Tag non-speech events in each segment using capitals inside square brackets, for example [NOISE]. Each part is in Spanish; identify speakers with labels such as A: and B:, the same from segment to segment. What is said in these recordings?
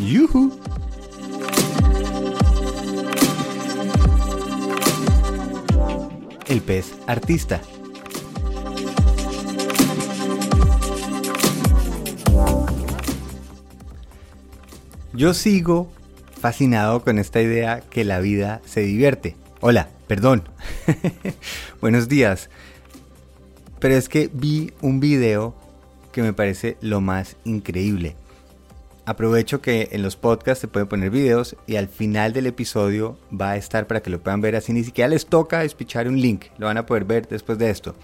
A: ¡Yuhu! El pez artista. Yo sigo fascinado con esta idea que la vida se divierte. Hola, perdón. [LAUGHS] Buenos días. Pero es que vi un video que me parece lo más increíble. Aprovecho que en los podcasts se pueden poner videos y al final del episodio va a estar para que lo puedan ver así. Ni siquiera les toca despichar un link, lo van a poder ver después de esto.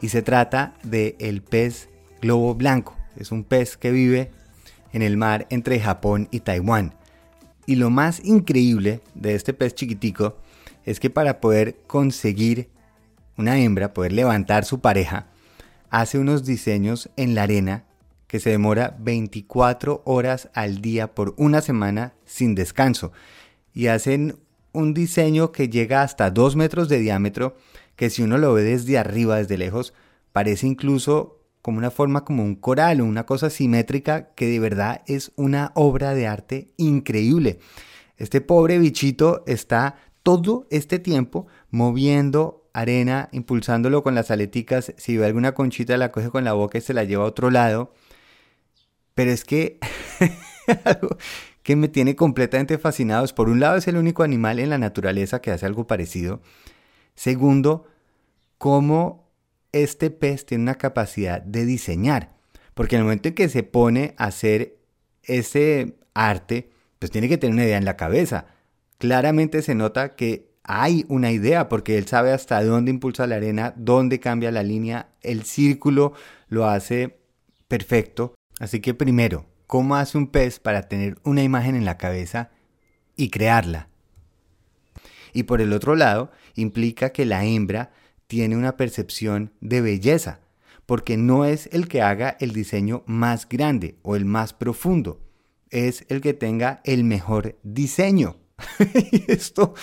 A: Y se trata de el pez globo blanco. Es un pez que vive en el mar entre Japón y Taiwán. Y lo más increíble de este pez chiquitico es que para poder conseguir una hembra, poder levantar su pareja, hace unos diseños en la arena que se demora 24 horas al día por una semana sin descanso. Y hacen un diseño que llega hasta 2 metros de diámetro, que si uno lo ve desde arriba, desde lejos, parece incluso como una forma como un coral o una cosa simétrica que de verdad es una obra de arte increíble. Este pobre bichito está todo este tiempo moviendo arena, impulsándolo con las aleticas, si ve alguna conchita la coge con la boca y se la lleva a otro lado pero es que [LAUGHS] algo que me tiene completamente fascinado es, por un lado, es el único animal en la naturaleza que hace algo parecido. Segundo, cómo este pez tiene una capacidad de diseñar. Porque en el momento en que se pone a hacer ese arte, pues tiene que tener una idea en la cabeza. Claramente se nota que hay una idea porque él sabe hasta dónde impulsa la arena, dónde cambia la línea, el círculo lo hace perfecto. Así que primero, ¿cómo hace un pez para tener una imagen en la cabeza y crearla? Y por el otro lado, implica que la hembra tiene una percepción de belleza, porque no es el que haga el diseño más grande o el más profundo, es el que tenga el mejor diseño. [LAUGHS] y esto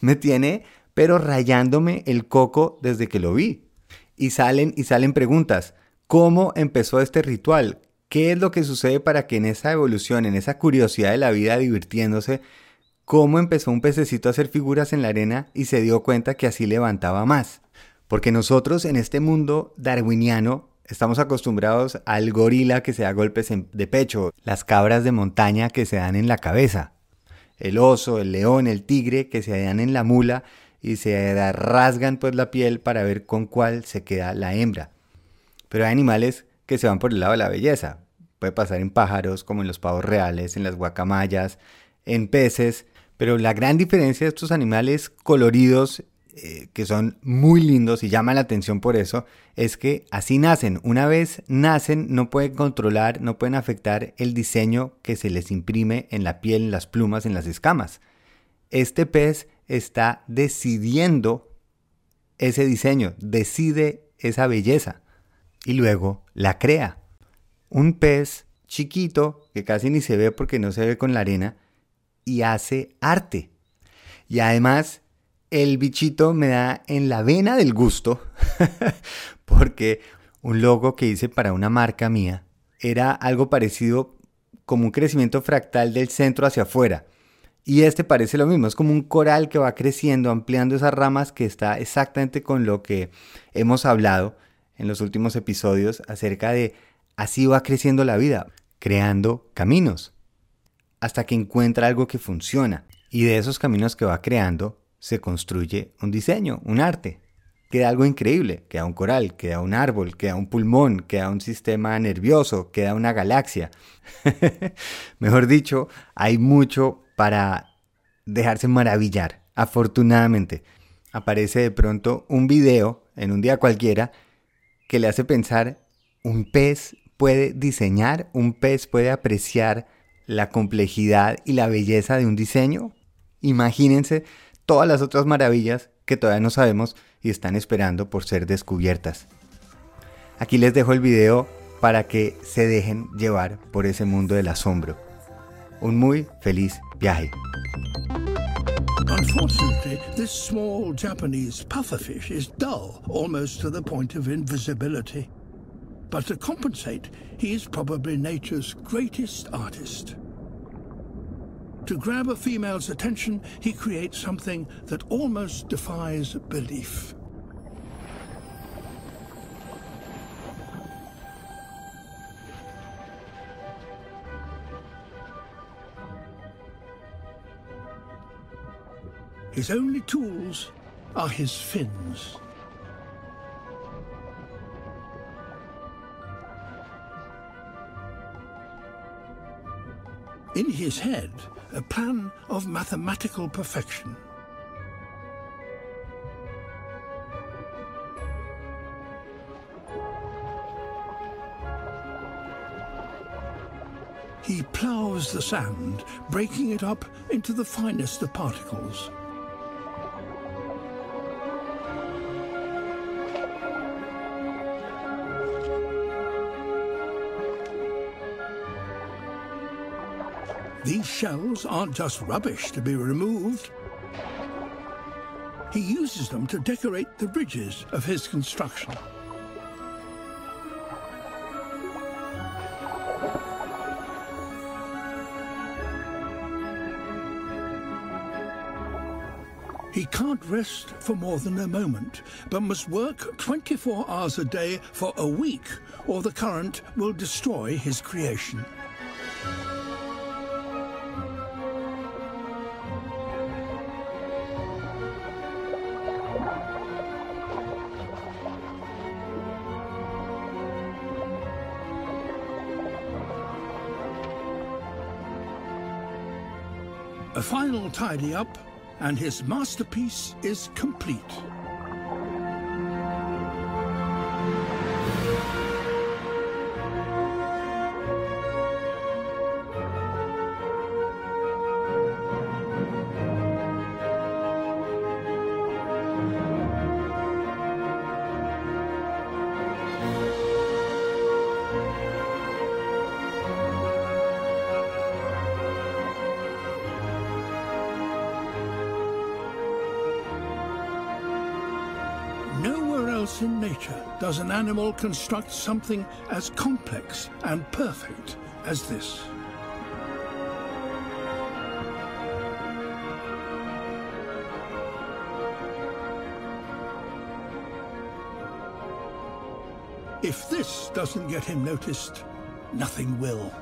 A: me tiene pero rayándome el coco desde que lo vi. Y salen y salen preguntas. ¿Cómo empezó este ritual? ¿Qué es lo que sucede para que en esa evolución, en esa curiosidad de la vida divirtiéndose, cómo empezó un pececito a hacer figuras en la arena y se dio cuenta que así levantaba más? Porque nosotros en este mundo darwiniano estamos acostumbrados al gorila que se da golpes de pecho, las cabras de montaña que se dan en la cabeza, el oso, el león, el tigre que se dan en la mula y se rasgan pues la piel para ver con cuál se queda la hembra. Pero hay animales que se van por el lado de la belleza. Puede pasar en pájaros, como en los pavos reales, en las guacamayas, en peces, pero la gran diferencia de estos animales coloridos, eh, que son muy lindos y llaman la atención por eso, es que así nacen. Una vez nacen, no pueden controlar, no pueden afectar el diseño que se les imprime en la piel, en las plumas, en las escamas. Este pez está decidiendo ese diseño, decide esa belleza y luego la crea. Un pez chiquito que casi ni se ve porque no se ve con la arena y hace arte. Y además el bichito me da en la vena del gusto [LAUGHS] porque un logo que hice para una marca mía era algo parecido como un crecimiento fractal del centro hacia afuera. Y este parece lo mismo, es como un coral que va creciendo, ampliando esas ramas que está exactamente con lo que hemos hablado en los últimos episodios acerca de así va creciendo la vida, creando caminos, hasta que encuentra algo que funciona. Y de esos caminos que va creando se construye un diseño, un arte. Queda algo increíble, queda un coral, queda un árbol, queda un pulmón, queda un sistema nervioso, queda una galaxia. [LAUGHS] Mejor dicho, hay mucho para dejarse maravillar. Afortunadamente, aparece de pronto un video en un día cualquiera que le hace pensar, un pez puede diseñar, un pez puede apreciar la complejidad y la belleza de un diseño. Imagínense todas las otras maravillas que todavía no sabemos y están esperando por ser descubiertas. Aquí les dejo el video para que se dejen llevar por ese mundo del asombro. Un muy feliz viaje.
B: Unfortunately, this small Japanese pufferfish is dull, almost to the point of invisibility. But to compensate, he is probably nature's greatest artist. To grab a female's attention, he creates something that almost defies belief. His only tools are his fins. In his head, a plan of mathematical perfection. He ploughs the sand, breaking it up into the finest of particles. These shells aren't just rubbish to be removed. He uses them to decorate the ridges of his construction. He can't rest for more than a moment, but must work 24 hours a day for a week, or the current will destroy his creation. A final tidy up, and his masterpiece is complete. Else in nature does an animal construct something as complex and perfect as this. If this doesn't get him noticed, nothing will.